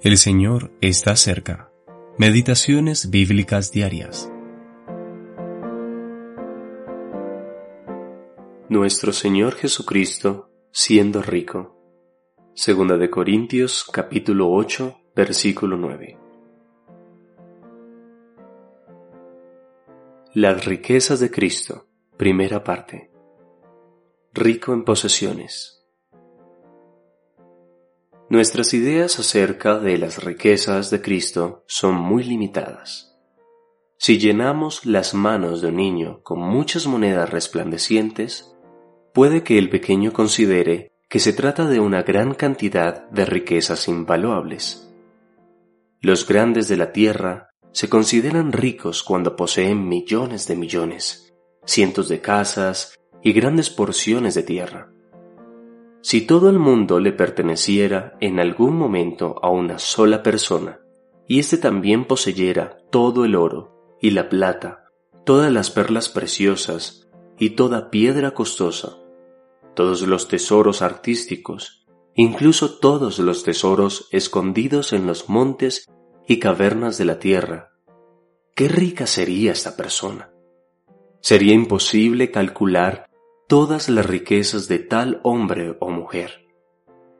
El Señor está cerca. Meditaciones bíblicas diarias. Nuestro Señor Jesucristo, siendo rico. Segunda de Corintios capítulo 8, versículo 9. Las riquezas de Cristo, primera parte. Rico en posesiones. Nuestras ideas acerca de las riquezas de Cristo son muy limitadas. Si llenamos las manos de un niño con muchas monedas resplandecientes, puede que el pequeño considere que se trata de una gran cantidad de riquezas invaluables. Los grandes de la tierra se consideran ricos cuando poseen millones de millones, cientos de casas y grandes porciones de tierra. Si todo el mundo le perteneciera en algún momento a una sola persona, y éste también poseyera todo el oro y la plata, todas las perlas preciosas y toda piedra costosa, todos los tesoros artísticos, incluso todos los tesoros escondidos en los montes y cavernas de la tierra, qué rica sería esta persona. Sería imposible calcular todas las riquezas de tal hombre o mujer.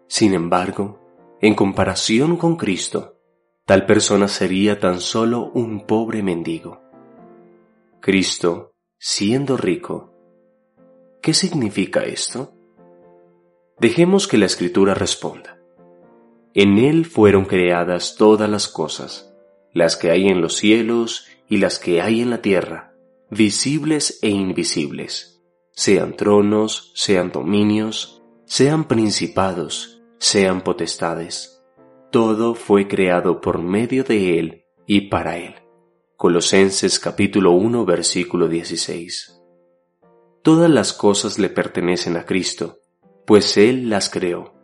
Sin embargo, en comparación con Cristo, tal persona sería tan solo un pobre mendigo. Cristo, siendo rico, ¿qué significa esto? Dejemos que la escritura responda. En Él fueron creadas todas las cosas, las que hay en los cielos y las que hay en la tierra, visibles e invisibles sean tronos, sean dominios, sean principados, sean potestades. Todo fue creado por medio de Él y para Él. Colosenses capítulo 1 versículo 16. Todas las cosas le pertenecen a Cristo, pues Él las creó.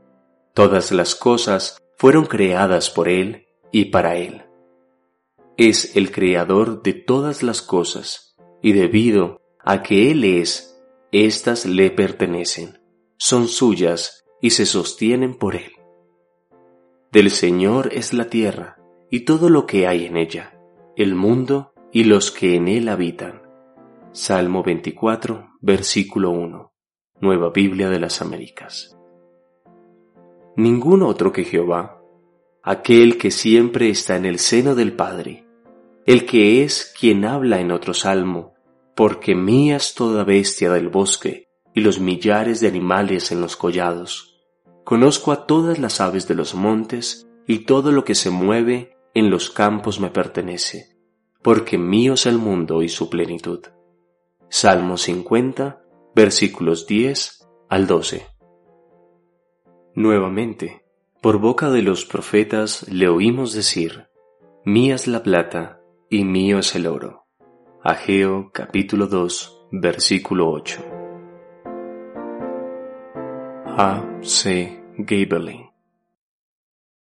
Todas las cosas fueron creadas por Él y para Él. Es el creador de todas las cosas, y debido a que Él es estas le pertenecen, son suyas y se sostienen por él. Del Señor es la tierra y todo lo que hay en ella, el mundo y los que en él habitan. Salmo 24, versículo 1. Nueva Biblia de las Américas. Ningún otro que Jehová, aquel que siempre está en el seno del Padre, el que es quien habla en otro salmo, porque mía es toda bestia del bosque y los millares de animales en los collados. Conozco a todas las aves de los montes y todo lo que se mueve en los campos me pertenece, porque mío es el mundo y su plenitud. Salmo 50, versículos 10 al 12. Nuevamente, por boca de los profetas le oímos decir, Mía es la plata y mío es el oro Ageo capítulo 2 versículo 8. A. C. Gaberling